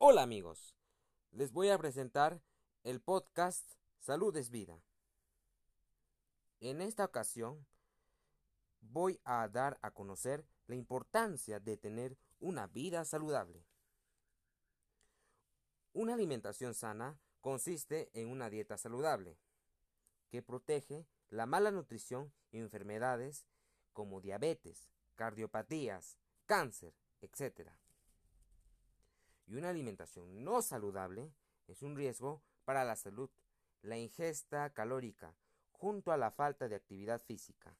Hola amigos, les voy a presentar el podcast Salud es Vida. En esta ocasión voy a dar a conocer la importancia de tener una vida saludable. Una alimentación sana consiste en una dieta saludable que protege la mala nutrición y enfermedades como diabetes, cardiopatías, cáncer, etc y una alimentación no saludable es un riesgo para la salud. La ingesta calórica junto a la falta de actividad física.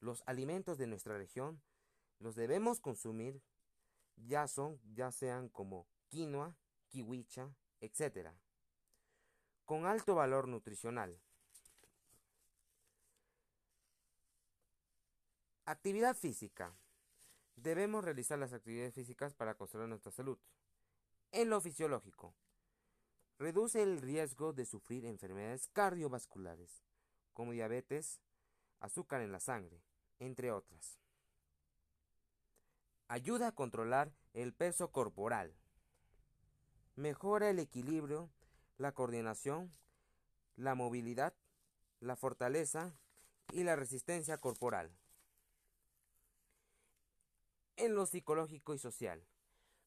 Los alimentos de nuestra región los debemos consumir ya son ya sean como quinoa, kiwicha, etc. con alto valor nutricional. Actividad física. Debemos realizar las actividades físicas para conservar nuestra salud. En lo fisiológico, reduce el riesgo de sufrir enfermedades cardiovasculares, como diabetes, azúcar en la sangre, entre otras. Ayuda a controlar el peso corporal. Mejora el equilibrio, la coordinación, la movilidad, la fortaleza y la resistencia corporal en lo psicológico y social.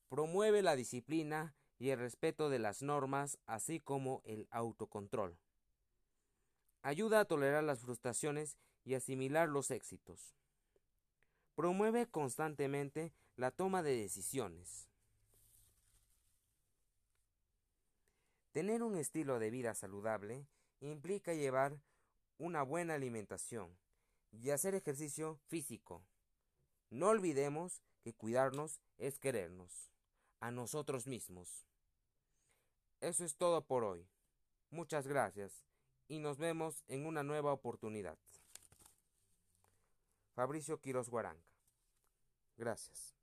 Promueve la disciplina y el respeto de las normas, así como el autocontrol. Ayuda a tolerar las frustraciones y asimilar los éxitos. Promueve constantemente la toma de decisiones. Tener un estilo de vida saludable implica llevar una buena alimentación y hacer ejercicio físico, no olvidemos que cuidarnos es querernos a nosotros mismos. Eso es todo por hoy. Muchas gracias y nos vemos en una nueva oportunidad. Fabricio Quiroz Guaranca. Gracias.